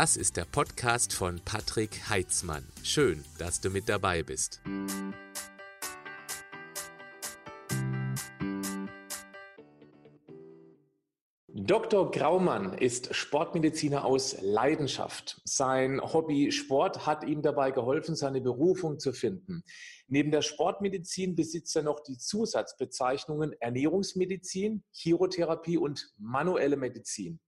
Das ist der Podcast von Patrick Heitzmann. Schön, dass du mit dabei bist. Dr. Graumann ist Sportmediziner aus Leidenschaft. Sein Hobby Sport hat ihm dabei geholfen, seine Berufung zu finden. Neben der Sportmedizin besitzt er noch die Zusatzbezeichnungen Ernährungsmedizin, Chirotherapie und manuelle Medizin.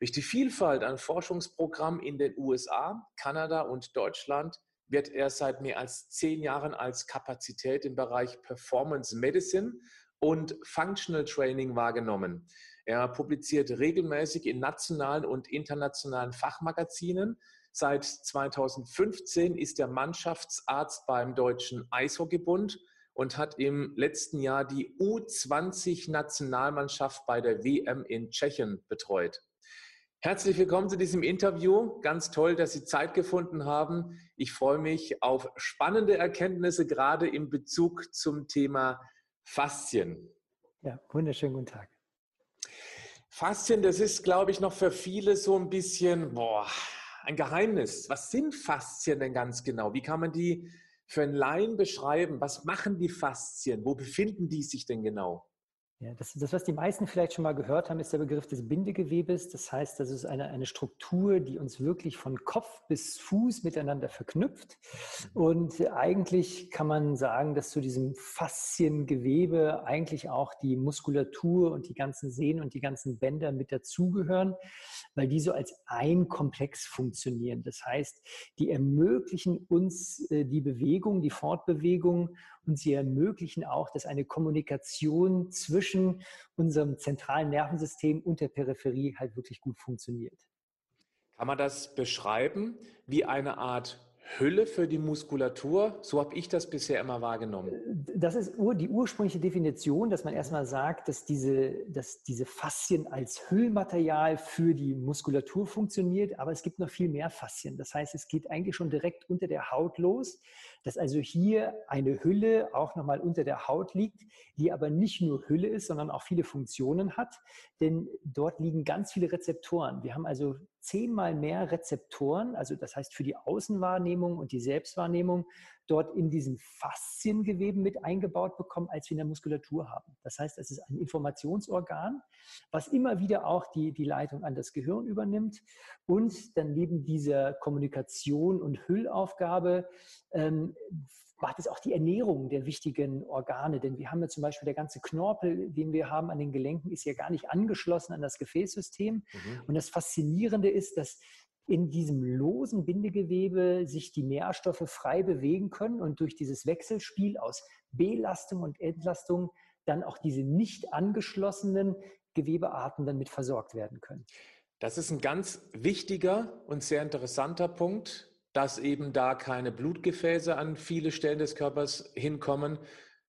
Durch die Vielfalt an Forschungsprogrammen in den USA, Kanada und Deutschland wird er seit mehr als zehn Jahren als Kapazität im Bereich Performance Medicine und Functional Training wahrgenommen. Er publiziert regelmäßig in nationalen und internationalen Fachmagazinen. Seit 2015 ist er Mannschaftsarzt beim Deutschen Eishockeybund und hat im letzten Jahr die U20-Nationalmannschaft bei der WM in Tschechien betreut. Herzlich willkommen zu diesem Interview. Ganz toll, dass Sie Zeit gefunden haben. Ich freue mich auf spannende Erkenntnisse, gerade in Bezug zum Thema Faszien. Ja, wunderschönen guten Tag. Faszien, das ist, glaube ich, noch für viele so ein bisschen, boah, ein Geheimnis. Was sind Faszien denn ganz genau? Wie kann man die für einen Laien beschreiben? Was machen die Faszien? Wo befinden die sich denn genau? Ja, das, das, was die meisten vielleicht schon mal gehört haben, ist der Begriff des Bindegewebes. Das heißt, das ist eine, eine Struktur, die uns wirklich von Kopf bis Fuß miteinander verknüpft. Mhm. Und eigentlich kann man sagen, dass zu diesem Fasziengewebe eigentlich auch die Muskulatur und die ganzen Sehnen und die ganzen Bänder mit dazugehören, weil die so als ein Komplex funktionieren. Das heißt, die ermöglichen uns äh, die Bewegung, die Fortbewegung und sie ermöglichen auch, dass eine Kommunikation zwischen unserem zentralen Nervensystem und der Peripherie halt wirklich gut funktioniert. Kann man das beschreiben wie eine Art Hülle für die Muskulatur. So habe ich das bisher immer wahrgenommen. Das ist die ursprüngliche Definition, dass man erstmal sagt, dass diese, dass diese Faszien als Hüllmaterial für die Muskulatur funktioniert, aber es gibt noch viel mehr Faszien. Das heißt, es geht eigentlich schon direkt unter der Haut los, dass also hier eine Hülle auch nochmal unter der Haut liegt, die aber nicht nur Hülle ist, sondern auch viele Funktionen hat, denn dort liegen ganz viele Rezeptoren. Wir haben also zehnmal mehr Rezeptoren, also das heißt für die Außenwahrnehmung und die Selbstwahrnehmung, dort in diesen Fasziengeweben mit eingebaut bekommen, als wir in der Muskulatur haben. Das heißt, es ist ein Informationsorgan, was immer wieder auch die, die Leitung an das Gehirn übernimmt und dann neben dieser Kommunikation und Hüllaufgabe ähm, macht es auch die Ernährung der wichtigen Organe. Denn wir haben ja zum Beispiel der ganze Knorpel, den wir haben an den Gelenken, ist ja gar nicht angeschlossen an das Gefäßsystem. Mhm. Und das Faszinierende ist, dass in diesem losen Bindegewebe sich die Nährstoffe frei bewegen können und durch dieses Wechselspiel aus Belastung und Entlastung dann auch diese nicht angeschlossenen Gewebearten dann mit versorgt werden können. Das ist ein ganz wichtiger und sehr interessanter Punkt, dass eben da keine Blutgefäße an viele Stellen des Körpers hinkommen,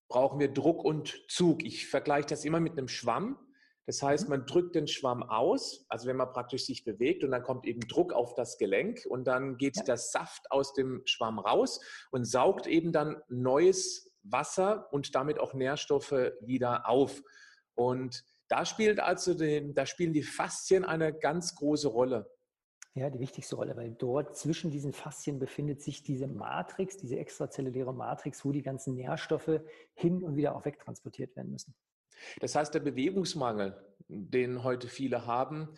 brauchen wir Druck und Zug. Ich vergleiche das immer mit einem Schwamm. Das heißt, mhm. man drückt den Schwamm aus, also wenn man praktisch sich bewegt und dann kommt eben Druck auf das Gelenk und dann geht ja. der Saft aus dem Schwamm raus und saugt eben dann neues Wasser und damit auch Nährstoffe wieder auf. Und da spielt also den, da spielen die Faszien eine ganz große Rolle. Ja, die wichtigste Rolle, weil dort zwischen diesen Faszien befindet sich diese Matrix, diese extrazelluläre Matrix, wo die ganzen Nährstoffe hin und wieder auch wegtransportiert werden müssen. Das heißt, der Bewegungsmangel, den heute viele haben,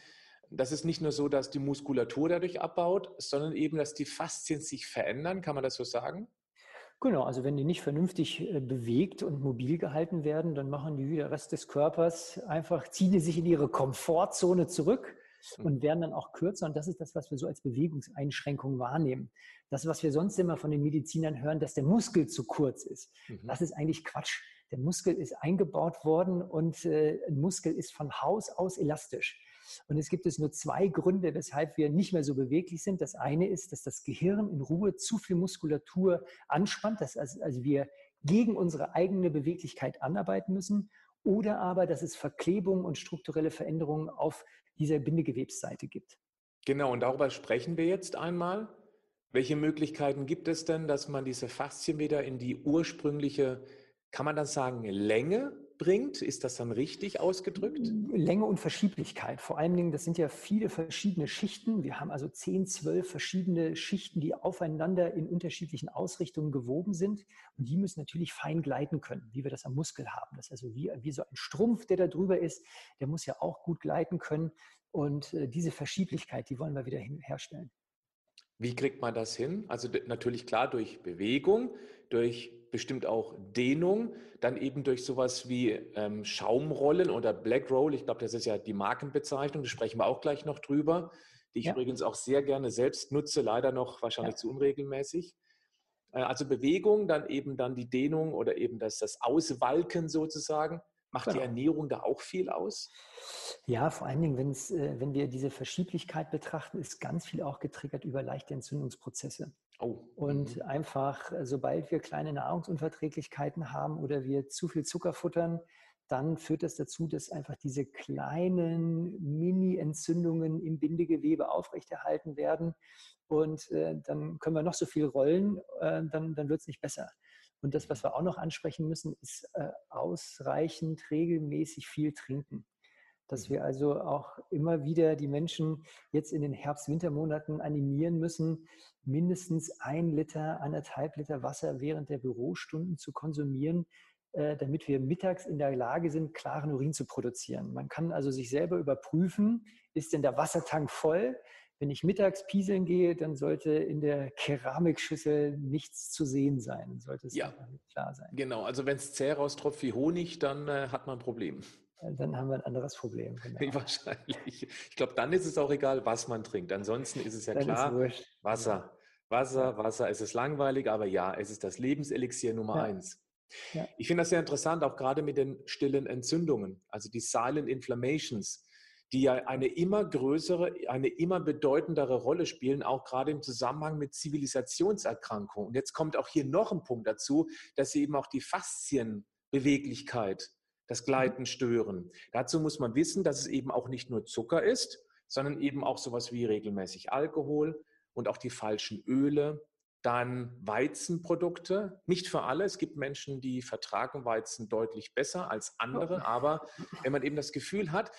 das ist nicht nur so, dass die Muskulatur dadurch abbaut, sondern eben, dass die Faszien sich verändern. Kann man das so sagen? Genau, also wenn die nicht vernünftig äh, bewegt und mobil gehalten werden, dann machen die wie der Rest des Körpers einfach, ziehen die sich in ihre Komfortzone zurück. Und werden dann auch kürzer. Und das ist das, was wir so als Bewegungseinschränkung wahrnehmen. Das, was wir sonst immer von den Medizinern hören, dass der Muskel zu kurz ist. Mhm. Das ist eigentlich Quatsch. Der Muskel ist eingebaut worden und äh, ein Muskel ist von Haus aus elastisch. Und es gibt es nur zwei Gründe, weshalb wir nicht mehr so beweglich sind. Das eine ist, dass das Gehirn in Ruhe zu viel Muskulatur anspannt, dass also, also wir gegen unsere eigene Beweglichkeit anarbeiten müssen. Oder aber, dass es Verklebungen und strukturelle Veränderungen auf dieser Bindegewebsseite gibt. Genau, und darüber sprechen wir jetzt einmal. Welche Möglichkeiten gibt es denn, dass man diese Faszien wieder in die ursprüngliche, kann man das sagen, Länge bringt? Ist das dann richtig ausgedrückt? Länge und Verschieblichkeit. Vor allen Dingen, das sind ja viele verschiedene Schichten. Wir haben also zehn, zwölf verschiedene Schichten, die aufeinander in unterschiedlichen Ausrichtungen gewoben sind. Und die müssen natürlich fein gleiten können, wie wir das am Muskel haben. Das ist also wie, wie so ein Strumpf, der da drüber ist, der muss ja auch gut gleiten können. Und äh, diese Verschieblichkeit, die wollen wir wieder herstellen. Wie kriegt man das hin? Also natürlich klar durch Bewegung, durch bestimmt auch Dehnung, dann eben durch sowas wie ähm, Schaumrollen oder Black Roll. Ich glaube, das ist ja die Markenbezeichnung, da sprechen wir auch gleich noch drüber, die ich ja. übrigens auch sehr gerne selbst nutze, leider noch wahrscheinlich ja. zu unregelmäßig. Äh, also Bewegung, dann eben dann die Dehnung oder eben das, das Auswalken sozusagen. Macht genau. die Ernährung da auch viel aus? Ja, vor allen Dingen, wenn's, äh, wenn wir diese Verschieblichkeit betrachten, ist ganz viel auch getriggert über leichte Entzündungsprozesse. Oh. Und mhm. einfach, sobald wir kleine Nahrungsunverträglichkeiten haben oder wir zu viel Zucker futtern, dann führt das dazu, dass einfach diese kleinen Mini-Entzündungen im Bindegewebe aufrechterhalten werden. Und äh, dann können wir noch so viel rollen, äh, dann, dann wird es nicht besser. Und das, was wir auch noch ansprechen müssen, ist äh, ausreichend regelmäßig viel trinken. Dass wir also auch immer wieder die Menschen jetzt in den Herbst-Wintermonaten animieren müssen, mindestens ein Liter, anderthalb Liter Wasser während der Bürostunden zu konsumieren, äh, damit wir mittags in der Lage sind, klaren Urin zu produzieren. Man kann also sich selber überprüfen, ist denn der Wassertank voll? Wenn ich mittags pieseln gehe, dann sollte in der Keramikschüssel nichts zu sehen sein. Sollte es ja, klar sein. Genau, also wenn es zäh raustropft wie Honig, dann äh, hat man ein Problem. Dann haben wir ein anderes Problem. Genau. Wahrscheinlich. Ich glaube, dann ist es auch egal, was man trinkt. Ansonsten ist es ja dann klar, Wasser. Wasser, Wasser, es ist langweilig, aber ja, es ist das Lebenselixier Nummer ja. eins. Ja. Ich finde das sehr interessant, auch gerade mit den stillen Entzündungen, also die Silent Inflammations die ja eine immer größere, eine immer bedeutendere Rolle spielen, auch gerade im Zusammenhang mit Zivilisationserkrankungen. Und jetzt kommt auch hier noch ein Punkt dazu, dass sie eben auch die Faszienbeweglichkeit, das Gleiten stören. Dazu muss man wissen, dass es eben auch nicht nur Zucker ist, sondern eben auch sowas wie regelmäßig Alkohol und auch die falschen Öle, dann Weizenprodukte, nicht für alle. Es gibt Menschen, die vertragen Weizen deutlich besser als andere. Aber wenn man eben das Gefühl hat,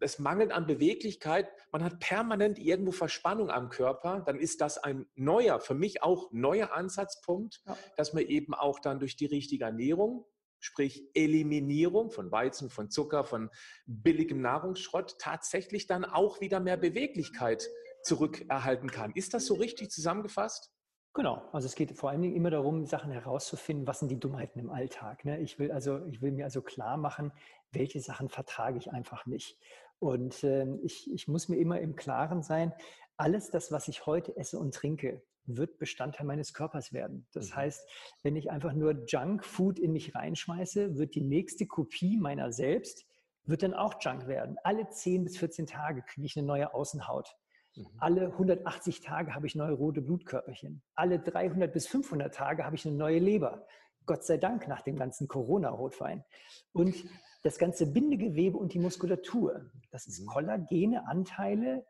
es mangelt an Beweglichkeit, man hat permanent irgendwo Verspannung am Körper, dann ist das ein neuer, für mich auch neuer Ansatzpunkt, ja. dass man eben auch dann durch die richtige Ernährung, sprich Eliminierung von Weizen, von Zucker, von billigem Nahrungsschrott, tatsächlich dann auch wieder mehr Beweglichkeit zurückerhalten kann. Ist das so richtig zusammengefasst? Genau, also es geht vor allen Dingen immer darum, Sachen herauszufinden, was sind die Dummheiten im Alltag. Ne? Ich will also, ich will mir also klar machen, welche Sachen vertrage ich einfach nicht. Und äh, ich, ich muss mir immer im Klaren sein, alles das, was ich heute esse und trinke, wird Bestandteil meines Körpers werden. Das mhm. heißt, wenn ich einfach nur Junkfood in mich reinschmeiße, wird die nächste Kopie meiner selbst, wird dann auch Junk werden. Alle 10 bis 14 Tage kriege ich eine neue Außenhaut. Mhm. Alle 180 Tage habe ich neue rote Blutkörperchen. Alle 300 bis 500 Tage habe ich eine neue Leber. Gott sei Dank nach dem ganzen Corona-Rotwein. Und das ganze Bindegewebe und die Muskulatur, das ist mhm. kollagene Anteile,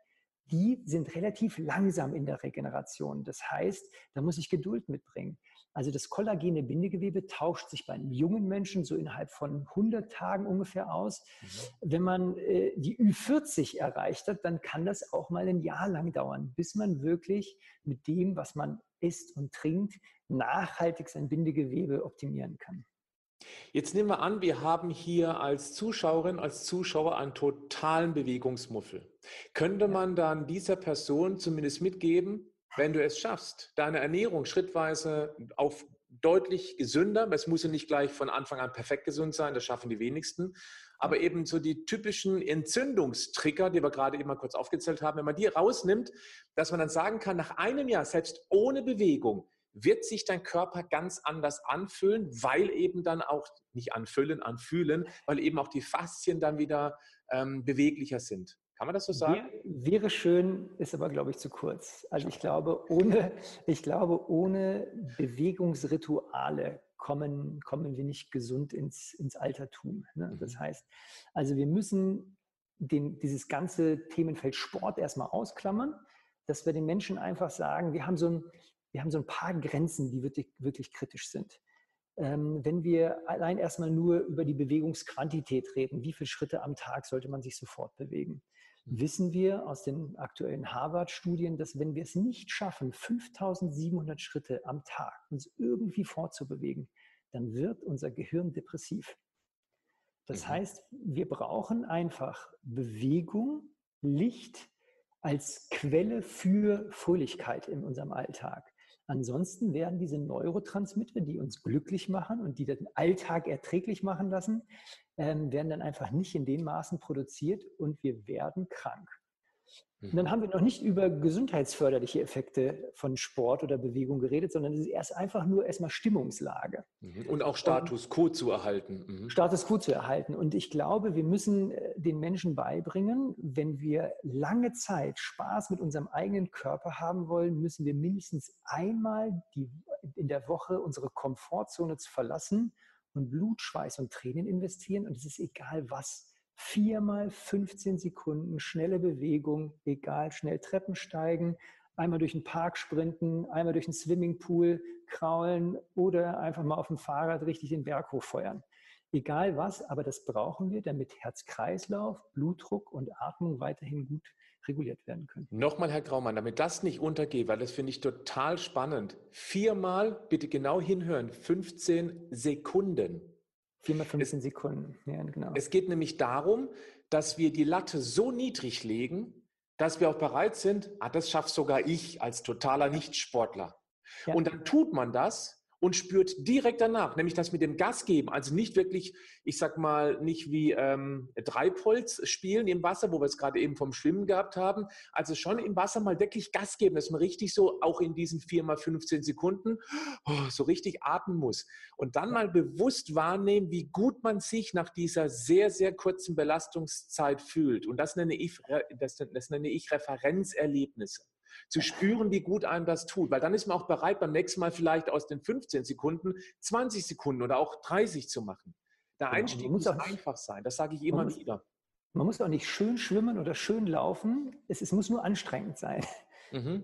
die sind relativ langsam in der Regeneration. Das heißt, da muss ich Geduld mitbringen. Also das kollagene Bindegewebe tauscht sich bei einem jungen Menschen so innerhalb von 100 Tagen ungefähr aus. Mhm. Wenn man äh, die Ü40 erreicht hat, dann kann das auch mal ein Jahr lang dauern, bis man wirklich mit dem, was man isst und trinkt, nachhaltig sein Bindegewebe optimieren kann. Jetzt nehmen wir an, wir haben hier als Zuschauerin, als Zuschauer einen totalen Bewegungsmuffel. Könnte man dann dieser Person zumindest mitgeben, wenn du es schaffst, deine Ernährung schrittweise auf deutlich gesünder, es muss ja nicht gleich von Anfang an perfekt gesund sein, das schaffen die wenigsten, aber eben so die typischen Entzündungstrigger, die wir gerade eben mal kurz aufgezählt haben, wenn man die rausnimmt, dass man dann sagen kann, nach einem Jahr, selbst ohne Bewegung, wird sich dein Körper ganz anders anfühlen, weil eben dann auch, nicht anfüllen, anfühlen, weil eben auch die Faszien dann wieder ähm, beweglicher sind. Kann man das so sagen? Wäre schön, ist aber, glaube ich, zu kurz. Also ich glaube, ohne, ich glaube, ohne Bewegungsrituale kommen, kommen wir nicht gesund ins, ins Altertum. Ne? Das mhm. heißt, also wir müssen den, dieses ganze Themenfeld Sport erstmal ausklammern, dass wir den Menschen einfach sagen, wir haben so ein, wir haben so ein paar Grenzen, die wirklich, wirklich kritisch sind. Ähm, wenn wir allein erstmal nur über die Bewegungsquantität reden, wie viele Schritte am Tag sollte man sich sofort bewegen? Mhm. Wissen wir aus den aktuellen Harvard-Studien, dass wenn wir es nicht schaffen, 5700 Schritte am Tag uns irgendwie fortzubewegen, dann wird unser Gehirn depressiv. Das mhm. heißt, wir brauchen einfach Bewegung, Licht als Quelle für Fröhlichkeit in unserem Alltag. Ansonsten werden diese Neurotransmitter, die uns glücklich machen und die den Alltag erträglich machen lassen, ähm, werden dann einfach nicht in den Maßen produziert und wir werden krank. Und dann haben wir noch nicht über gesundheitsförderliche Effekte von Sport oder Bewegung geredet, sondern es ist erst einfach nur erstmal Stimmungslage. Mhm. Und auch Status quo zu erhalten. Mhm. Status quo zu erhalten. Und ich glaube, wir müssen äh, den Menschen beibringen, wenn wir lange Zeit Spaß mit unserem eigenen Körper haben wollen, müssen wir mindestens einmal die, in der Woche unsere Komfortzone zu verlassen und Blut, Schweiß und Tränen investieren. Und es ist egal was viermal 15 Sekunden schnelle Bewegung, egal, schnell Treppen steigen, einmal durch den Park sprinten, einmal durch den Swimmingpool kraulen oder einfach mal auf dem Fahrrad richtig den Berg hochfeuern. Egal was, aber das brauchen wir, damit Herz-Kreislauf, Blutdruck und Atmung weiterhin gut reguliert werden können. Nochmal, Herr Graumann, damit das nicht untergeht, weil das finde ich total spannend. Viermal, bitte genau hinhören, 15 Sekunden. Viermal 15 es, Sekunden. Ja, genau. Es geht nämlich darum, dass wir die Latte so niedrig legen, dass wir auch bereit sind, ah, das schafft sogar ich als totaler Nichtsportler. Ja. Und dann tut man das und spürt direkt danach, nämlich das mit dem Gas geben, also nicht wirklich, ich sag mal, nicht wie ähm, Treibholz spielen im Wasser, wo wir es gerade eben vom Schwimmen gehabt haben, also schon im Wasser mal wirklich Gas geben, dass man richtig so auch in diesen 4 mal 15 Sekunden oh, so richtig atmen muss. Und dann mal bewusst wahrnehmen, wie gut man sich nach dieser sehr, sehr kurzen Belastungszeit fühlt. Und das nenne ich, das, das nenne ich Referenzerlebnisse zu spüren, wie gut einem das tut. Weil dann ist man auch bereit, beim nächsten Mal vielleicht aus den 15 Sekunden 20 Sekunden oder auch 30 zu machen. Der genau, Einstieg muss, muss einfach sein, das sage ich immer muss, wieder. Man muss auch nicht schön schwimmen oder schön laufen, es, es muss nur anstrengend sein. Mhm.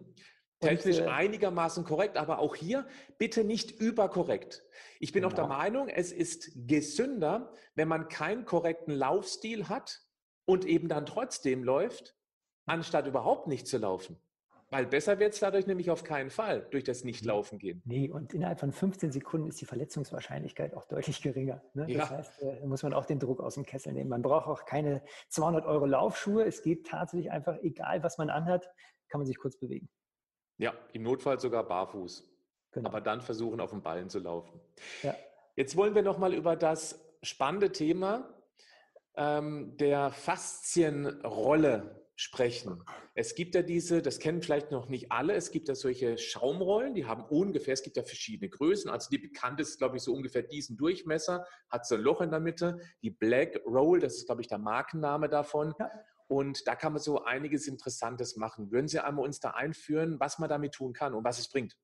Technisch und, äh, einigermaßen korrekt, aber auch hier bitte nicht überkorrekt. Ich bin genau. auch der genau. Meinung, es ist gesünder, wenn man keinen korrekten Laufstil hat und eben dann trotzdem läuft, anstatt überhaupt nicht zu laufen. Weil besser wird es dadurch nämlich auf keinen Fall, durch das Nicht-Laufen gehen. Nee, und innerhalb von 15 Sekunden ist die Verletzungswahrscheinlichkeit auch deutlich geringer. Ne? Ja. Das heißt, da muss man auch den Druck aus dem Kessel nehmen. Man braucht auch keine 200 Euro Laufschuhe. Es geht tatsächlich einfach, egal was man anhat, kann man sich kurz bewegen. Ja, im Notfall sogar barfuß. Genau. Aber dann versuchen, auf dem Ballen zu laufen. Ja. Jetzt wollen wir nochmal über das spannende Thema ähm, der Faszienrolle sprechen. Es gibt ja diese, das kennen vielleicht noch nicht alle, es gibt ja solche Schaumrollen, die haben ungefähr, es gibt ja verschiedene Größen. Also die bekannteste ist, glaube ich, so ungefähr diesen Durchmesser, hat so ein Loch in der Mitte. Die Black Roll, das ist, glaube ich, der Markenname davon. Ja. Und da kann man so einiges Interessantes machen. Würden Sie einmal uns da einführen, was man damit tun kann und was es bringt?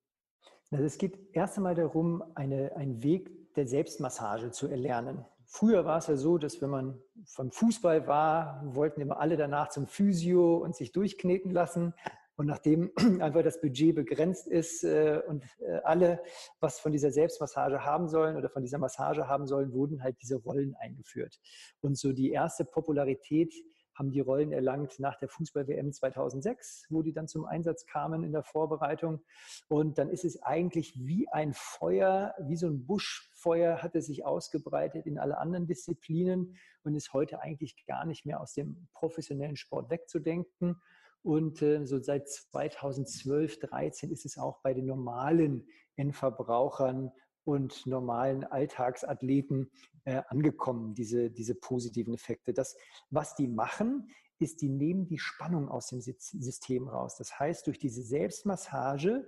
Also es geht erst einmal darum, eine, einen Weg der Selbstmassage zu erlernen. Früher war es ja so, dass wenn man vom Fußball war, wollten immer alle danach zum Physio und sich durchkneten lassen. Und nachdem einfach das Budget begrenzt ist äh, und äh, alle was von dieser Selbstmassage haben sollen oder von dieser Massage haben sollen, wurden halt diese Rollen eingeführt. Und so die erste Popularität haben die Rollen erlangt nach der Fußball-WM 2006, wo die dann zum Einsatz kamen in der Vorbereitung. Und dann ist es eigentlich wie ein Feuer, wie so ein Buschfeuer hat es sich ausgebreitet in alle anderen Disziplinen und ist heute eigentlich gar nicht mehr aus dem professionellen Sport wegzudenken. Und äh, so seit 2012, 2013 ist es auch bei den normalen Endverbrauchern und normalen Alltagsathleten äh, angekommen, diese, diese positiven Effekte. Das, was die machen, ist, die nehmen die Spannung aus dem System raus. Das heißt, durch diese Selbstmassage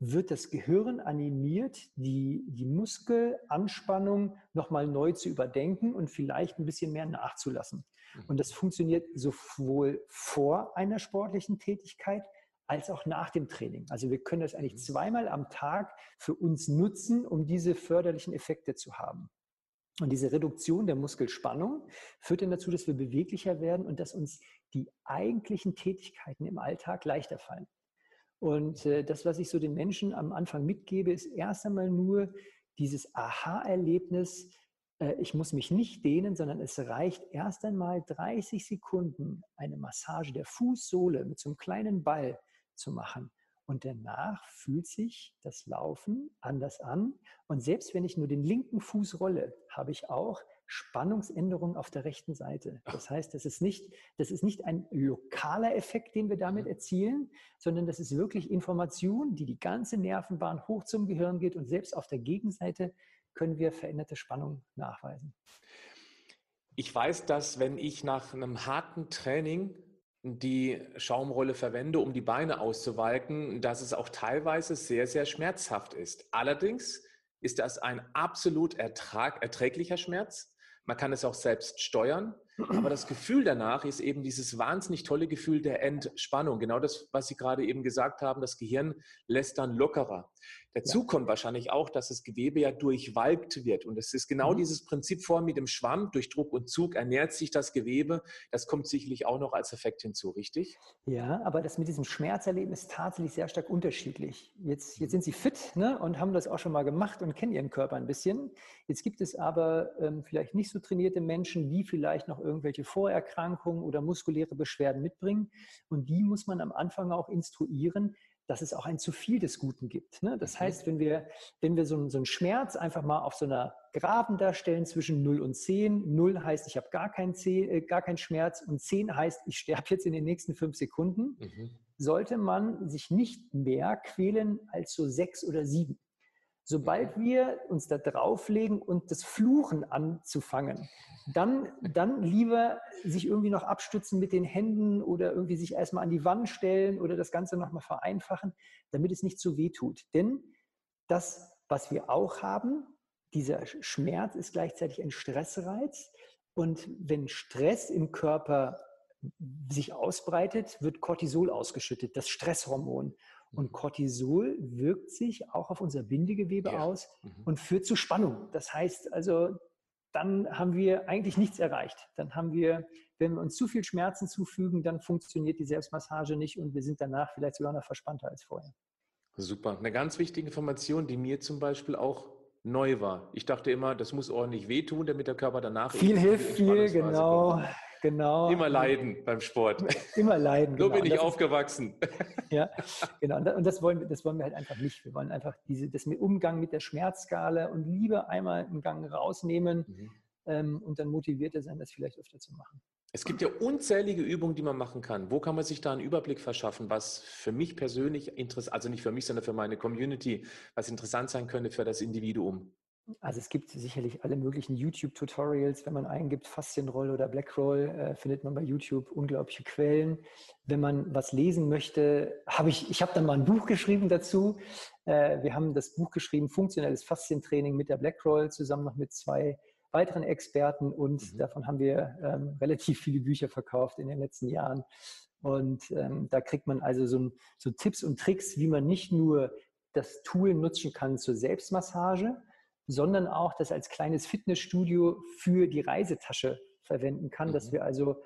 wird das Gehirn animiert, die, die Muskelanspannung nochmal neu zu überdenken und vielleicht ein bisschen mehr nachzulassen. Mhm. Und das funktioniert sowohl vor einer sportlichen Tätigkeit als auch nach dem Training. Also wir können das eigentlich mhm. zweimal am Tag für uns nutzen, um diese förderlichen Effekte zu haben. Und diese Reduktion der Muskelspannung führt dann dazu, dass wir beweglicher werden und dass uns die eigentlichen Tätigkeiten im Alltag leichter fallen. Und äh, das, was ich so den Menschen am Anfang mitgebe, ist erst einmal nur dieses Aha-Erlebnis, äh, ich muss mich nicht dehnen, sondern es reicht erst einmal 30 Sekunden eine Massage der Fußsohle mit so einem kleinen Ball zu machen. Und danach fühlt sich das Laufen anders an. Und selbst wenn ich nur den linken Fuß rolle, habe ich auch Spannungsänderungen auf der rechten Seite. Das heißt, das ist nicht, das ist nicht ein lokaler Effekt, den wir damit mhm. erzielen, sondern das ist wirklich Information, die die ganze Nervenbahn hoch zum Gehirn geht und selbst auf der Gegenseite können wir veränderte Spannung nachweisen. Ich weiß, dass wenn ich nach einem harten Training die Schaumrolle verwende, um die Beine auszuwalken, dass es auch teilweise sehr, sehr schmerzhaft ist. Allerdings ist das ein absolut ertrag, erträglicher Schmerz. Man kann es auch selbst steuern. Aber das Gefühl danach ist eben dieses wahnsinnig tolle Gefühl der Entspannung. Genau das, was Sie gerade eben gesagt haben, das Gehirn lässt dann lockerer. Dazu ja. kommt wahrscheinlich auch, dass das Gewebe ja durchwalkt wird. Und es ist genau mhm. dieses Prinzip vor mit dem Schwamm. Durch Druck und Zug ernährt sich das Gewebe. Das kommt sicherlich auch noch als Effekt hinzu, richtig? Ja, aber das mit diesem Schmerzerleben ist tatsächlich sehr stark unterschiedlich. Jetzt, jetzt sind Sie fit ne, und haben das auch schon mal gemacht und kennen Ihren Körper ein bisschen. Jetzt gibt es aber ähm, vielleicht nicht so trainierte Menschen, die vielleicht noch irgendwelche Vorerkrankungen oder muskuläre Beschwerden mitbringen. Und die muss man am Anfang auch instruieren, dass es auch ein zu viel des Guten gibt. Ne? Das mhm. heißt, wenn wir, wenn wir so, einen, so einen Schmerz einfach mal auf so einer Graben darstellen zwischen 0 und 10, 0 heißt, ich habe gar, kein äh, gar keinen Schmerz und 10 heißt, ich sterbe jetzt in den nächsten fünf Sekunden, mhm. sollte man sich nicht mehr quälen als so sechs oder sieben. Sobald wir uns da drauflegen und das Fluchen anzufangen, dann, dann lieber sich irgendwie noch abstützen mit den Händen oder irgendwie sich erstmal an die Wand stellen oder das Ganze nochmal vereinfachen, damit es nicht so weh tut. Denn das, was wir auch haben, dieser Schmerz ist gleichzeitig ein Stressreiz. Und wenn Stress im Körper sich ausbreitet, wird Cortisol ausgeschüttet, das Stresshormon. Und mhm. Cortisol wirkt sich auch auf unser Bindegewebe ja. aus mhm. und führt zu Spannung. Das heißt also, dann haben wir eigentlich nichts erreicht. Dann haben wir, wenn wir uns zu viel Schmerzen zufügen, dann funktioniert die Selbstmassage nicht und wir sind danach vielleicht sogar noch verspannter als vorher. Super. Eine ganz wichtige Information, die mir zum Beispiel auch neu war. Ich dachte immer, das muss ordentlich wehtun, damit der Körper danach viel hilft viel, genau. Kommt. Genau. Immer leiden beim Sport. Immer leiden. so genau. bin ich aufgewachsen. ja, genau. Und das wollen, wir, das wollen wir halt einfach nicht. Wir wollen einfach diese, das mit Umgang mit der Schmerzskala und lieber einmal einen Gang rausnehmen mhm. ähm, und dann motivierter sein, das vielleicht öfter zu machen. Es gibt ja unzählige Übungen, die man machen kann. Wo kann man sich da einen Überblick verschaffen, was für mich persönlich interessant, also nicht für mich, sondern für meine Community, was interessant sein könnte für das Individuum? Also es gibt sicherlich alle möglichen YouTube-Tutorials. Wenn man eingibt Faszienroll oder Blackroll, äh, findet man bei YouTube unglaubliche Quellen. Wenn man was lesen möchte, habe ich, ich habe dann mal ein Buch geschrieben dazu. Äh, wir haben das Buch geschrieben, Funktionelles Faszientraining mit der Blackroll, zusammen noch mit zwei weiteren Experten und mhm. davon haben wir ähm, relativ viele Bücher verkauft in den letzten Jahren. Und ähm, da kriegt man also so, so Tipps und Tricks, wie man nicht nur das Tool nutzen kann zur Selbstmassage, sondern auch das als kleines Fitnessstudio für die Reisetasche verwenden kann, mhm. dass wir also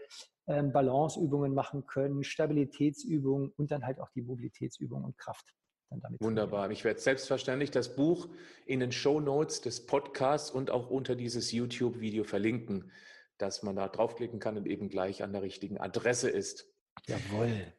ähm, Balanceübungen machen können, Stabilitätsübungen und dann halt auch die Mobilitätsübungen und Kraft. Dann damit Wunderbar. Trainieren. Ich werde selbstverständlich das Buch in den Show Notes des Podcasts und auch unter dieses YouTube-Video verlinken, dass man da draufklicken kann und eben gleich an der richtigen Adresse ist. Jawohl.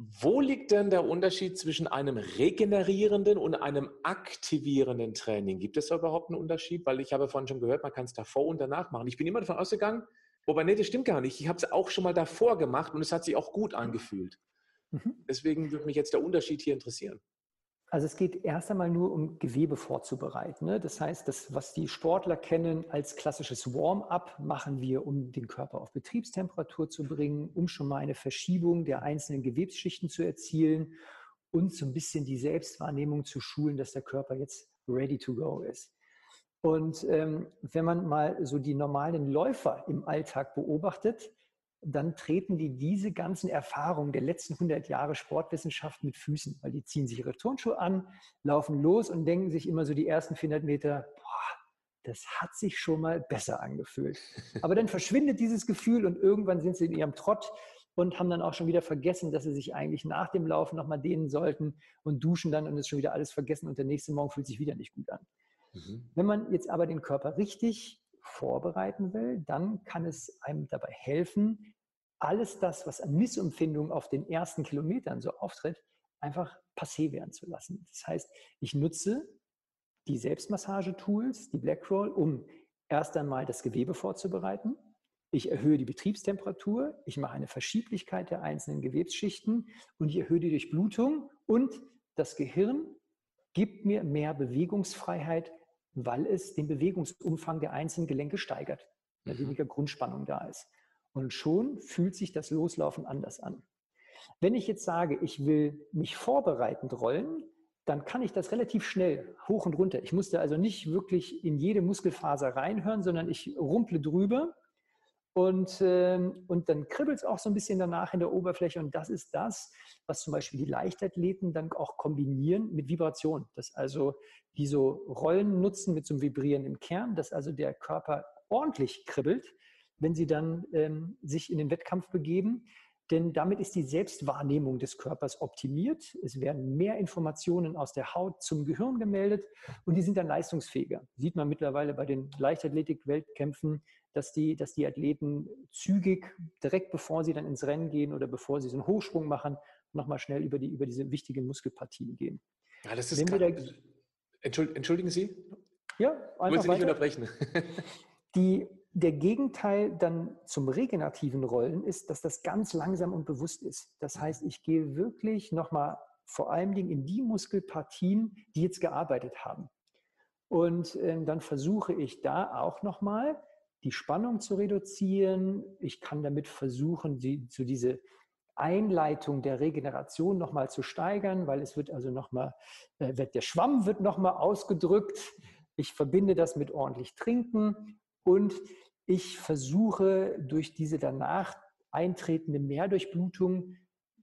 Wo liegt denn der Unterschied zwischen einem regenerierenden und einem aktivierenden Training? Gibt es da überhaupt einen Unterschied? Weil ich habe vorhin schon gehört, man kann es davor und danach machen. Ich bin immer davon ausgegangen, wobei, nee, das stimmt gar nicht. Ich habe es auch schon mal davor gemacht und es hat sich auch gut angefühlt. Mhm. Deswegen würde mich jetzt der Unterschied hier interessieren. Also es geht erst einmal nur um Gewebe vorzubereiten. Ne? Das heißt, das, was die Sportler kennen als klassisches Warm-up, machen wir, um den Körper auf Betriebstemperatur zu bringen, um schon mal eine Verschiebung der einzelnen Gewebsschichten zu erzielen und so ein bisschen die Selbstwahrnehmung zu schulen, dass der Körper jetzt ready to go ist. Und ähm, wenn man mal so die normalen Läufer im Alltag beobachtet, dann treten die diese ganzen Erfahrungen der letzten 100 Jahre Sportwissenschaft mit Füßen, weil die ziehen sich ihre Turnschuhe an, laufen los und denken sich immer so die ersten 400 Meter, boah, das hat sich schon mal besser angefühlt. Aber dann verschwindet dieses Gefühl und irgendwann sind sie in ihrem Trott und haben dann auch schon wieder vergessen, dass sie sich eigentlich nach dem Laufen nochmal dehnen sollten und duschen dann und ist schon wieder alles vergessen und der nächste Morgen fühlt sich wieder nicht gut an. Mhm. Wenn man jetzt aber den Körper richtig vorbereiten will, dann kann es einem dabei helfen, alles das, was an Missempfindungen auf den ersten Kilometern so auftritt, einfach passé werden zu lassen. Das heißt, ich nutze die Selbstmassagetools, die Blackroll, um erst einmal das Gewebe vorzubereiten. Ich erhöhe die Betriebstemperatur, ich mache eine Verschieblichkeit der einzelnen Gewebsschichten und ich erhöhe die Durchblutung und das Gehirn gibt mir mehr Bewegungsfreiheit, weil es den Bewegungsumfang der einzelnen Gelenke steigert, weil mhm. weniger Grundspannung da ist. Und schon fühlt sich das Loslaufen anders an. Wenn ich jetzt sage, ich will mich vorbereitend rollen, dann kann ich das relativ schnell hoch und runter. Ich musste also nicht wirklich in jede Muskelfaser reinhören, sondern ich rumple drüber und, äh, und dann kribbelt es auch so ein bisschen danach in der Oberfläche. Und das ist das, was zum Beispiel die Leichtathleten dann auch kombinieren mit Vibration. Dass also die so Rollen nutzen mit so einem Vibrieren im Kern, dass also der Körper ordentlich kribbelt, wenn sie dann ähm, sich in den Wettkampf begeben. Denn damit ist die Selbstwahrnehmung des Körpers optimiert. Es werden mehr Informationen aus der Haut zum Gehirn gemeldet und die sind dann leistungsfähiger. Sieht man mittlerweile bei den Leichtathletik-Weltkämpfen, dass die, dass die Athleten zügig, direkt bevor sie dann ins Rennen gehen oder bevor sie so einen Hochsprung machen, nochmal schnell über, die, über diese wichtigen Muskelpartien gehen. Ja, das ist da, Entschuldigen Sie? Ja, einfach Wollen Sie nicht unterbrechen. Die, der Gegenteil dann zum regenerativen Rollen ist, dass das ganz langsam und bewusst ist. Das heißt, ich gehe wirklich nochmal vor allen Dingen in die Muskelpartien, die jetzt gearbeitet haben. Und äh, dann versuche ich da auch nochmal die Spannung zu reduzieren. Ich kann damit versuchen, die, so diese Einleitung der Regeneration nochmal zu steigern, weil es wird also nochmal, äh, der Schwamm wird nochmal ausgedrückt. Ich verbinde das mit ordentlich Trinken und ich versuche durch diese danach eintretende Mehrdurchblutung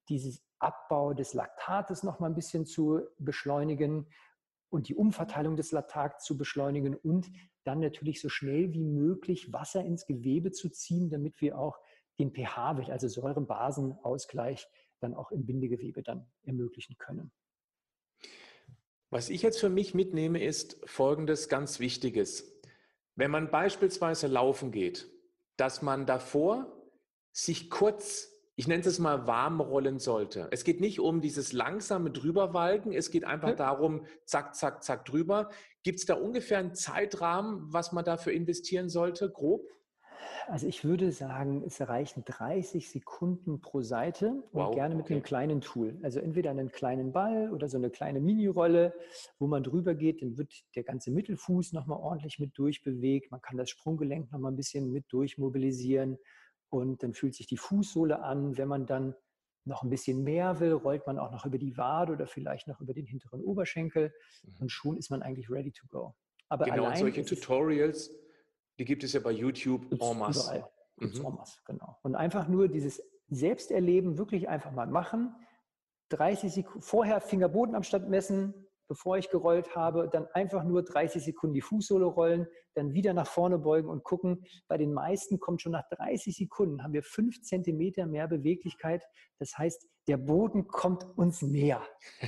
dieses Abbau des Laktates noch mal ein bisschen zu beschleunigen und die Umverteilung des Laktats zu beschleunigen und dann natürlich so schnell wie möglich Wasser ins Gewebe zu ziehen, damit wir auch den pH-Wert, also Säurenbasenausgleich, dann auch im Bindegewebe dann ermöglichen können. Was ich jetzt für mich mitnehme, ist folgendes ganz Wichtiges. Wenn man beispielsweise laufen geht, dass man davor sich kurz, ich nenne es mal warm rollen sollte. Es geht nicht um dieses langsame Drüberwalken, es geht einfach ja. darum, zack, zack, zack drüber. Gibt es da ungefähr einen Zeitrahmen, was man dafür investieren sollte, grob? Also ich würde sagen, es reichen 30 Sekunden pro Seite wow, und gerne mit okay. einem kleinen Tool. Also entweder einen kleinen Ball oder so eine kleine Mini-Rolle, wo man drüber geht, dann wird der ganze Mittelfuß nochmal ordentlich mit durchbewegt. Man kann das Sprunggelenk nochmal ein bisschen mit durchmobilisieren und dann fühlt sich die Fußsohle an. Wenn man dann noch ein bisschen mehr will, rollt man auch noch über die Wade oder vielleicht noch über den hinteren Oberschenkel mhm. und schon ist man eigentlich ready to go. Aber genau, solche Tutorials die gibt es ja bei YouTube en masse. Überall. Mhm. En masse, genau. Und einfach nur dieses Selbsterleben wirklich einfach mal machen. 30 Sekunden, vorher Fingerbodenabstand messen, bevor ich gerollt habe, dann einfach nur 30 Sekunden die Fußsohle rollen, dann wieder nach vorne beugen und gucken. Bei den meisten kommt schon nach 30 Sekunden, haben wir fünf Zentimeter mehr Beweglichkeit. Das heißt, der Boden kommt uns näher.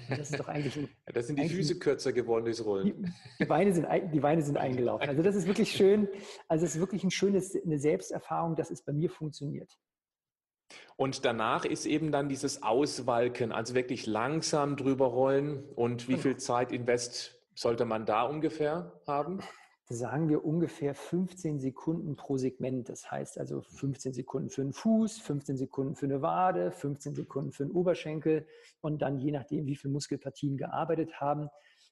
das ist doch eigentlich. Ein, ja, das sind die Füße kürzer geworden durchs Rollen. Die, die, Beine sind, die Beine sind eingelaufen. Also das ist wirklich schön. Also es ist wirklich ein schönes, eine Selbsterfahrung, dass es bei mir funktioniert. Und danach ist eben dann dieses Auswalken, also wirklich langsam drüber rollen. Und wie genau. viel Zeit invest sollte man da ungefähr haben? Sagen wir ungefähr 15 Sekunden pro Segment. Das heißt also 15 Sekunden für einen Fuß, 15 Sekunden für eine Wade, 15 Sekunden für einen Oberschenkel und dann je nachdem, wie viele Muskelpartien gearbeitet haben.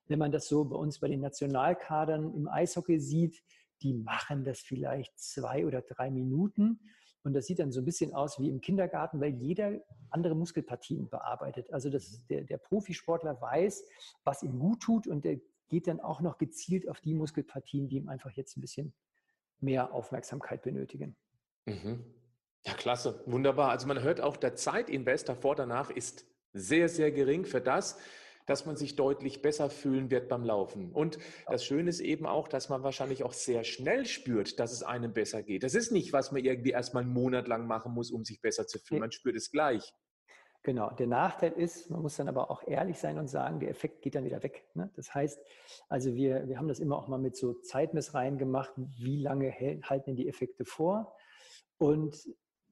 Wenn man das so bei uns bei den Nationalkadern im Eishockey sieht, die machen das vielleicht zwei oder drei Minuten und das sieht dann so ein bisschen aus wie im Kindergarten, weil jeder andere Muskelpartien bearbeitet. Also das, der, der Profisportler weiß, was ihm gut tut und der geht dann auch noch gezielt auf die Muskelpartien, die ihm einfach jetzt ein bisschen mehr Aufmerksamkeit benötigen. Mhm. Ja, klasse, wunderbar. Also man hört auch, der Zeitinvest davor, danach ist sehr, sehr gering für das, dass man sich deutlich besser fühlen wird beim Laufen. Und das Schöne ist eben auch, dass man wahrscheinlich auch sehr schnell spürt, dass es einem besser geht. Das ist nicht, was man irgendwie erstmal einen Monat lang machen muss, um sich besser zu fühlen. Man spürt es gleich. Genau, der Nachteil ist, man muss dann aber auch ehrlich sein und sagen, der Effekt geht dann wieder weg. Ne? Das heißt, also wir, wir haben das immer auch mal mit so Zeitmessreihen gemacht, wie lange halten denn die Effekte vor? Und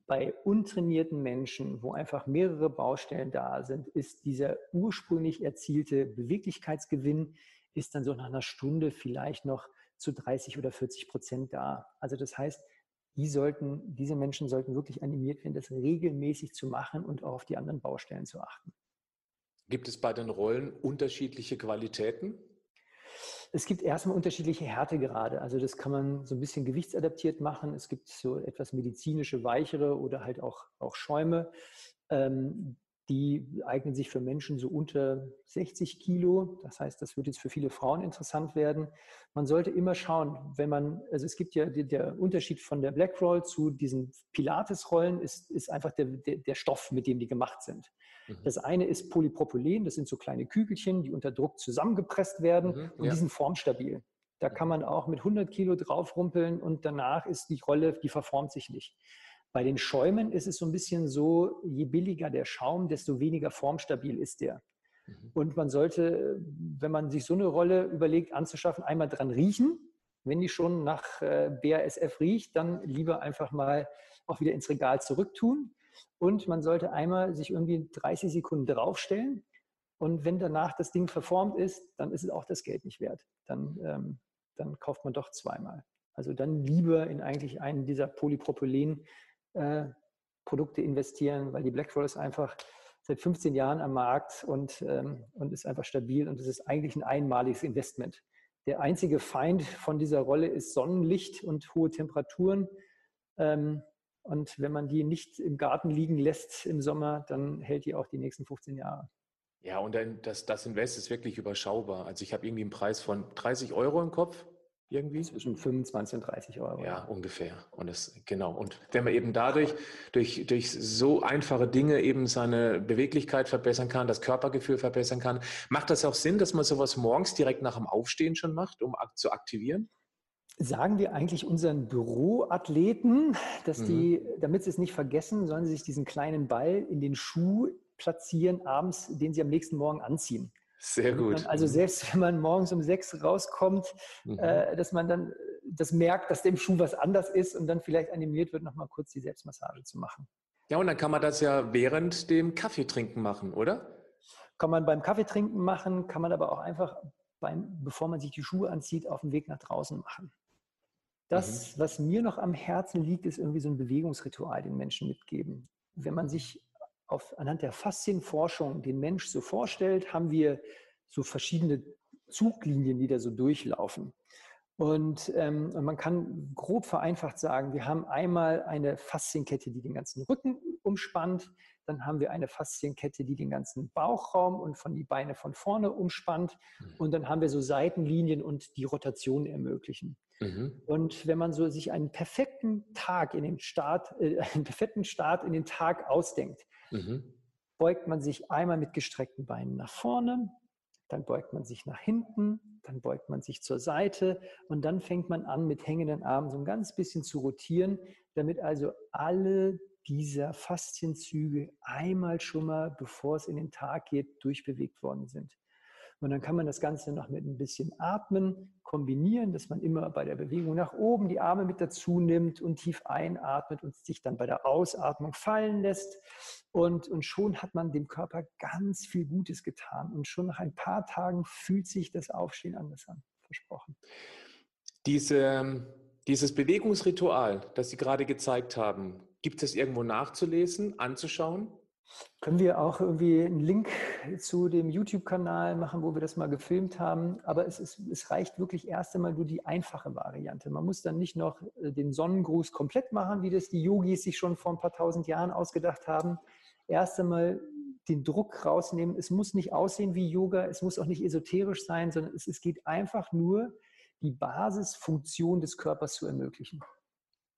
bei untrainierten Menschen, wo einfach mehrere Baustellen da sind, ist dieser ursprünglich erzielte Beweglichkeitsgewinn, ist dann so nach einer Stunde vielleicht noch zu 30 oder 40 Prozent da. Also das heißt, die sollten, diese Menschen sollten wirklich animiert werden, das regelmäßig zu machen und auch auf die anderen Baustellen zu achten. Gibt es bei den Rollen unterschiedliche Qualitäten? Es gibt erstmal unterschiedliche Härtegrade. Also das kann man so ein bisschen gewichtsadaptiert machen. Es gibt so etwas medizinische, weichere oder halt auch, auch Schäume. Ähm, die eignen sich für Menschen so unter 60 Kilo. Das heißt, das wird jetzt für viele Frauen interessant werden. Man sollte immer schauen, wenn man, also es gibt ja der Unterschied von der Black Roll zu diesen Pilates-Rollen ist, ist einfach der, der, der, Stoff, mit dem die gemacht sind. Mhm. Das eine ist Polypropylen, das sind so kleine Kügelchen, die unter Druck zusammengepresst werden mhm, und ja. die sind formstabil. Da kann man auch mit 100 Kilo draufrumpeln und danach ist die Rolle, die verformt sich nicht. Bei den Schäumen ist es so ein bisschen so, je billiger der Schaum, desto weniger formstabil ist der. Mhm. Und man sollte, wenn man sich so eine Rolle überlegt anzuschaffen, einmal dran riechen. Wenn die schon nach äh, BASF riecht, dann lieber einfach mal auch wieder ins Regal zurücktun. Und man sollte einmal sich irgendwie 30 Sekunden draufstellen. Und wenn danach das Ding verformt ist, dann ist es auch das Geld nicht wert. Dann, ähm, dann kauft man doch zweimal. Also dann lieber in eigentlich einen dieser Polypropylen äh, Produkte investieren, weil die BlackRoll ist einfach seit 15 Jahren am Markt und, ähm, und ist einfach stabil und es ist eigentlich ein einmaliges Investment. Der einzige Feind von dieser Rolle ist Sonnenlicht und hohe Temperaturen. Ähm, und wenn man die nicht im Garten liegen lässt im Sommer, dann hält die auch die nächsten 15 Jahre. Ja, und dann das, das Invest ist wirklich überschaubar. Also ich habe irgendwie einen Preis von 30 Euro im Kopf irgendwie? Zwischen 25 und 30 Euro. Ja, ungefähr. Und das, genau. Und wenn man eben dadurch, durch, durch so einfache Dinge eben seine Beweglichkeit verbessern kann, das Körpergefühl verbessern kann, macht das auch Sinn, dass man sowas morgens direkt nach dem Aufstehen schon macht, um zu aktivieren? Sagen wir eigentlich unseren Büroathleten, dass mhm. die, damit sie es nicht vergessen, sollen sie sich diesen kleinen Ball in den Schuh platzieren abends, den sie am nächsten Morgen anziehen. Sehr gut. Also selbst wenn man morgens um sechs rauskommt, mhm. äh, dass man dann das merkt, dass dem Schuh was anders ist und dann vielleicht animiert wird, nochmal kurz die Selbstmassage zu machen. Ja, und dann kann man das ja während dem Kaffeetrinken machen, oder? Kann man beim Kaffeetrinken machen, kann man aber auch einfach, beim, bevor man sich die Schuhe anzieht, auf dem Weg nach draußen machen. Das, mhm. was mir noch am Herzen liegt, ist irgendwie so ein Bewegungsritual den Menschen mitgeben. Wenn man sich auf, anhand der Faszienforschung den Mensch so vorstellt, haben wir so verschiedene Zuglinien, die da so durchlaufen. Und, ähm, und, man kann grob vereinfacht sagen, wir haben einmal eine Faszienkette, die den ganzen Rücken umspannt. Dann haben wir eine Faszienkette, die den ganzen Bauchraum und von die Beine von vorne umspannt. Mhm. Und dann haben wir so Seitenlinien und die Rotation ermöglichen. Mhm. Und wenn man so sich einen perfekten Tag in den Start, äh, einen perfekten Start in den Tag ausdenkt, mhm. beugt man sich einmal mit gestreckten Beinen nach vorne, dann beugt man sich nach hinten, dann beugt man sich zur Seite und dann fängt man an, mit hängenden Armen so ein ganz bisschen zu rotieren, damit also alle dieser Faszienzüge einmal schon mal, bevor es in den Tag geht, durchbewegt worden sind. Und dann kann man das Ganze noch mit ein bisschen Atmen kombinieren, dass man immer bei der Bewegung nach oben die Arme mit dazu nimmt und tief einatmet und sich dann bei der Ausatmung fallen lässt. Und, und schon hat man dem Körper ganz viel Gutes getan. Und schon nach ein paar Tagen fühlt sich das Aufstehen anders an. Versprochen. Diese, dieses Bewegungsritual, das Sie gerade gezeigt haben, gibt es irgendwo nachzulesen, anzuschauen? Können wir auch irgendwie einen Link zu dem YouTube-Kanal machen, wo wir das mal gefilmt haben. Aber es, ist, es reicht wirklich erst einmal nur die einfache Variante. Man muss dann nicht noch äh, den Sonnengruß komplett machen, wie das die Yogis sich schon vor ein paar tausend Jahren ausgedacht haben. Erst einmal den Druck rausnehmen. Es muss nicht aussehen wie Yoga, es muss auch nicht esoterisch sein, sondern es, es geht einfach nur, die Basisfunktion des Körpers zu ermöglichen.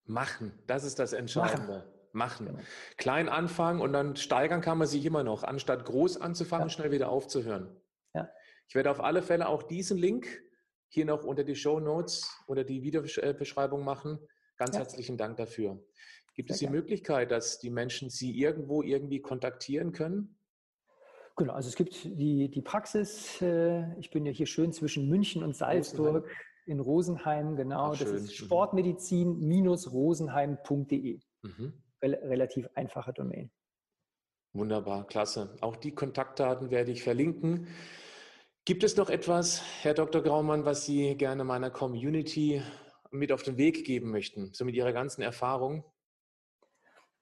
Machen, das ist das Entscheidende. Machen machen. Genau. Klein anfangen und dann steigern kann man sich immer noch, anstatt groß anzufangen, ja. schnell wieder aufzuhören. Ja. Ich werde auf alle Fälle auch diesen Link hier noch unter die Show Notes oder die Videobeschreibung machen. Ganz ja. herzlichen Dank dafür. Gibt Sehr es die gerne. Möglichkeit, dass die Menschen Sie irgendwo irgendwie kontaktieren können? Genau, also es gibt die, die Praxis, äh, ich bin ja hier schön zwischen München und Salzburg Rosenheim. in Rosenheim, genau. Ach, das ist sportmedizin-rosenheim.de. Mhm. Rel relativ einfache Domain. Wunderbar, klasse. Auch die Kontaktdaten werde ich verlinken. Gibt es noch etwas, Herr Dr. Graumann, was Sie gerne meiner Community mit auf den Weg geben möchten, so mit Ihrer ganzen Erfahrung?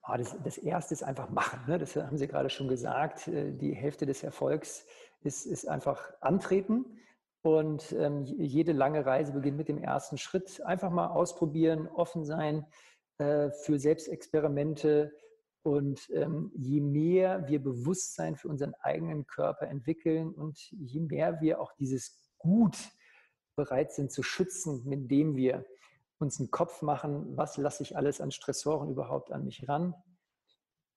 Ah, das, das, erste ist einfach machen. Ne? Das haben Sie gerade schon gesagt. Äh, die Hälfte des Erfolgs ist, ist einfach antreten. Und ähm, jede lange Reise beginnt mit dem ersten Schritt. Einfach mal ausprobieren, offen sein äh, für Selbstexperimente und ähm, je mehr wir Bewusstsein für unseren eigenen Körper entwickeln und je mehr wir auch dieses Gut bereit sind zu schützen, mit dem wir uns einen Kopf machen, was lasse ich alles an Stressoren überhaupt an mich ran,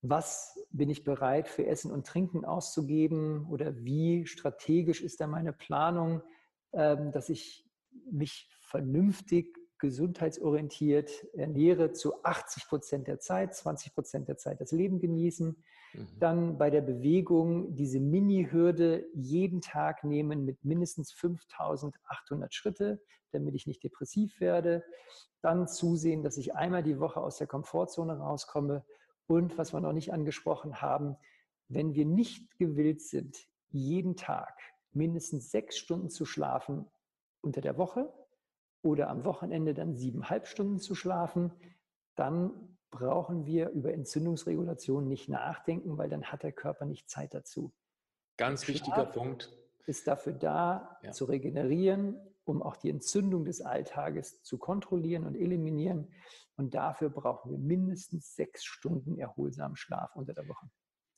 was bin ich bereit für Essen und Trinken auszugeben? Oder wie strategisch ist da meine Planung, ähm, dass ich mich vernünftig gesundheitsorientiert ernähre zu 80 Prozent der Zeit, 20 Prozent der Zeit das Leben genießen. Mhm. Dann bei der Bewegung diese Mini-Hürde jeden Tag nehmen mit mindestens 5800 Schritte, damit ich nicht depressiv werde. Dann zusehen, dass ich einmal die Woche aus der Komfortzone rauskomme. Und was wir noch nicht angesprochen haben, wenn wir nicht gewillt sind, jeden Tag mindestens sechs Stunden zu schlafen unter der Woche, oder am Wochenende dann siebeneinhalb Stunden zu schlafen, dann brauchen wir über Entzündungsregulation nicht nachdenken, weil dann hat der Körper nicht Zeit dazu. Ganz Schlaf wichtiger Punkt. Ist dafür da, ja. zu regenerieren, um auch die Entzündung des Alltages zu kontrollieren und eliminieren. Und dafür brauchen wir mindestens sechs Stunden erholsamen Schlaf unter der Woche.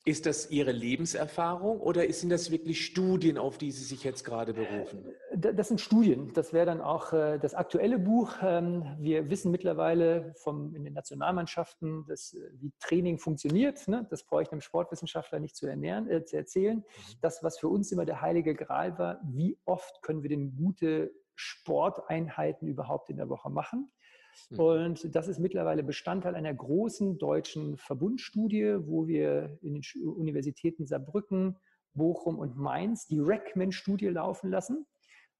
Ist das Ihre Lebenserfahrung oder sind das wirklich Studien, auf die Sie sich jetzt gerade berufen? Das sind Studien. Das wäre dann auch äh, das aktuelle Buch. Ähm, wir wissen mittlerweile vom, in den Nationalmannschaften, dass, äh, wie Training funktioniert. Ne? Das brauche ich einem Sportwissenschaftler nicht zu, ernähren, äh, zu erzählen. Mhm. Das, was für uns immer der heilige Gral war, wie oft können wir denn gute Sporteinheiten überhaupt in der Woche machen? Mhm. Und das ist mittlerweile Bestandteil einer großen deutschen Verbundstudie, wo wir in den Universitäten Saarbrücken, Bochum und Mainz die RECMAN-Studie laufen lassen.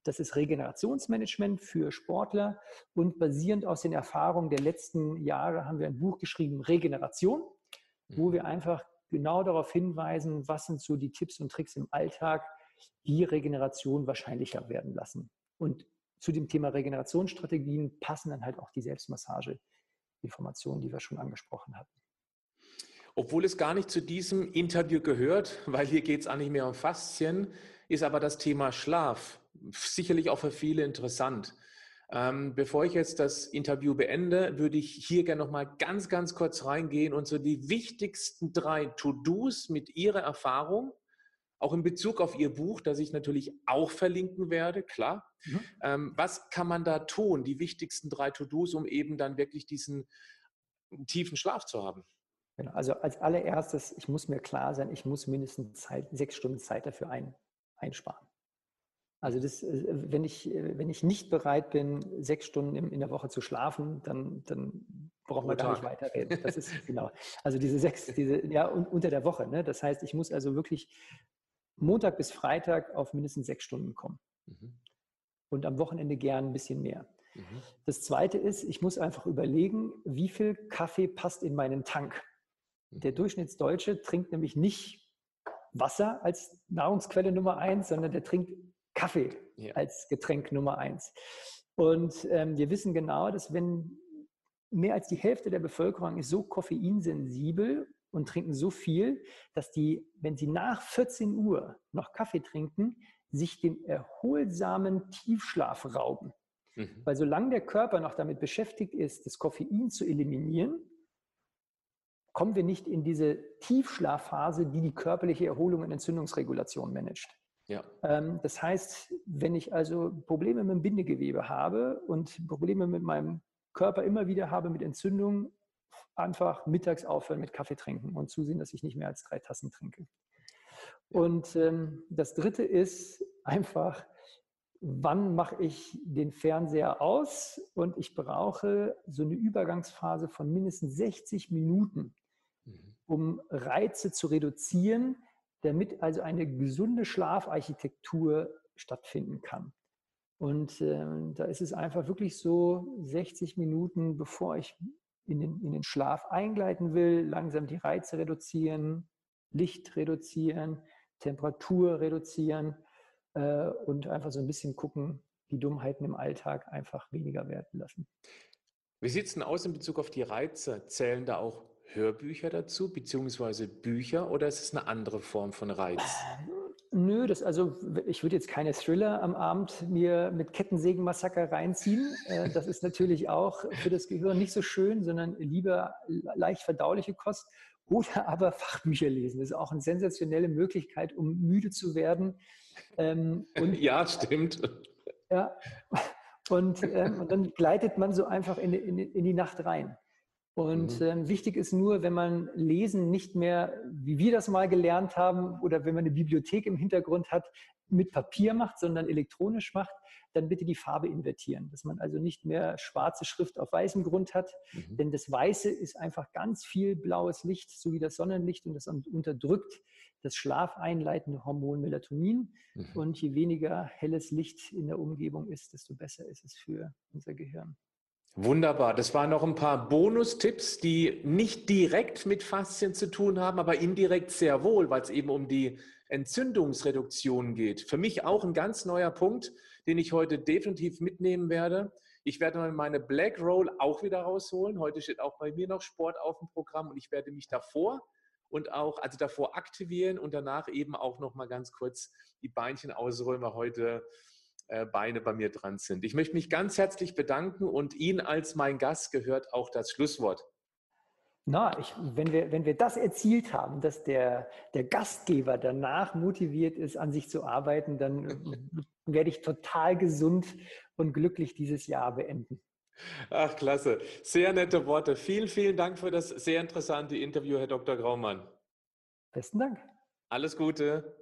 Das ist Regenerationsmanagement für Sportler und basierend aus den Erfahrungen der letzten Jahre haben wir ein Buch geschrieben, Regeneration, wo mhm. wir einfach genau darauf hinweisen, was sind so die Tipps und Tricks im Alltag, die Regeneration wahrscheinlicher werden lassen. Und zu dem Thema Regenerationsstrategien passen dann halt auch die Selbstmassage-Informationen, die wir schon angesprochen hatten. Obwohl es gar nicht zu diesem Interview gehört, weil hier geht es eigentlich mehr um Faszien, ist aber das Thema Schlaf sicherlich auch für viele interessant. Ähm, bevor ich jetzt das Interview beende, würde ich hier gerne noch mal ganz, ganz kurz reingehen und so die wichtigsten drei To-Dos mit Ihrer Erfahrung auch in Bezug auf Ihr Buch, das ich natürlich auch verlinken werde, klar. Mhm. Ähm, was kann man da tun, die wichtigsten drei To-Dos, um eben dann wirklich diesen tiefen Schlaf zu haben? Genau, also als allererstes, ich muss mir klar sein, ich muss mindestens Zeit, sechs Stunden Zeit dafür ein, einsparen. Also das, äh, wenn, ich, äh, wenn ich nicht bereit bin, sechs Stunden in, der Woche zu schlafen, dann, dann brauchen wir gar nicht weiterreden. Das ist genau. Also diese sechs, diese, ja, unter der Woche. Ne? Das heißt, ich muss also wirklich Montag bis Freitag auf mindestens sechs Stunden kommen. Mhm. Und am Wochenende gern ein bisschen mehr. Mhm. Das zweite ist, ich muss einfach überlegen, wie viel Kaffee passt in meinen Tank. Mhm. Der Durchschnittsdeutsche trinkt nämlich nicht Wasser als Nahrungsquelle Nummer eins, sondern der trinkt Kaffee ja. als Getränk Nummer eins. Und ähm, wir wissen genau, dass wenn mehr als die Hälfte der Bevölkerung ist so koffeinsensibel und trinken so viel, dass die, wenn sie nach 14 Uhr noch Kaffee trinken, sich den erholsamen Tiefschlaf rauben. Mhm. Weil solange der Körper noch damit beschäftigt ist, das Koffein zu eliminieren, kommen wir nicht in diese Tiefschlafphase, die die körperliche Erholung und Entzündungsregulation managt. Ja. Ähm, das heißt, wenn ich also Probleme mit dem Bindegewebe habe und Probleme mit meinem Körper immer wieder habe mit Entzündungen, einfach mittags aufhören mit Kaffee trinken und zusehen, dass ich nicht mehr als drei Tassen trinke. Und ähm, das Dritte ist einfach wann mache ich den Fernseher aus und ich brauche so eine Übergangsphase von mindestens 60 Minuten, mhm. um Reize zu reduzieren, damit also eine gesunde Schlafarchitektur stattfinden kann. Und äh, da ist es einfach wirklich so, 60 Minuten, bevor ich in den, in den Schlaf eingleiten will, langsam die Reize reduzieren, Licht reduzieren, Temperatur reduzieren äh, und einfach so ein bisschen gucken, die Dummheiten im Alltag einfach weniger werden lassen. Wie sieht es denn aus in Bezug auf die Reize? Zählen da auch Hörbücher dazu, beziehungsweise Bücher, oder ist es eine andere Form von Reiz? Nö, das also, ich würde jetzt keine Thriller am Abend mir mit Kettensägenmassaker reinziehen. Äh, das ist natürlich auch für das Gehirn nicht so schön, sondern lieber leicht verdauliche Kost. Oder aber Fachbücher lesen. Das ist auch eine sensationelle Möglichkeit, um müde zu werden. Ähm, und, ja, stimmt. Ja, und, ähm, und dann gleitet man so einfach in, in, in die Nacht rein. Und mhm. ähm, wichtig ist nur, wenn man Lesen nicht mehr, wie wir das mal gelernt haben, oder wenn man eine Bibliothek im Hintergrund hat, mit Papier macht, sondern elektronisch macht, dann bitte die Farbe invertieren, dass man also nicht mehr schwarze Schrift auf weißem Grund hat, mhm. denn das Weiße ist einfach ganz viel blaues Licht, so wie das Sonnenlicht und das unterdrückt das schlafeinleitende Hormon Melatonin mhm. und je weniger helles Licht in der Umgebung ist, desto besser ist es für unser Gehirn. Wunderbar. Das waren noch ein paar Bonustipps, die nicht direkt mit Faszien zu tun haben, aber indirekt sehr wohl, weil es eben um die Entzündungsreduktion geht. Für mich auch ein ganz neuer Punkt, den ich heute definitiv mitnehmen werde. Ich werde meine Black Roll auch wieder rausholen. Heute steht auch bei mir noch Sport auf dem Programm und ich werde mich davor und auch, also davor aktivieren und danach eben auch noch mal ganz kurz die Beinchen weil heute Beine bei mir dran sind. Ich möchte mich ganz herzlich bedanken und Ihnen als mein Gast gehört auch das Schlusswort. Na, ich, wenn, wir, wenn wir das erzielt haben, dass der, der Gastgeber danach motiviert ist, an sich zu arbeiten, dann werde ich total gesund und glücklich dieses Jahr beenden. Ach, klasse. Sehr nette Worte. Vielen, vielen Dank für das sehr interessante Interview, Herr Dr. Graumann. Besten Dank. Alles Gute.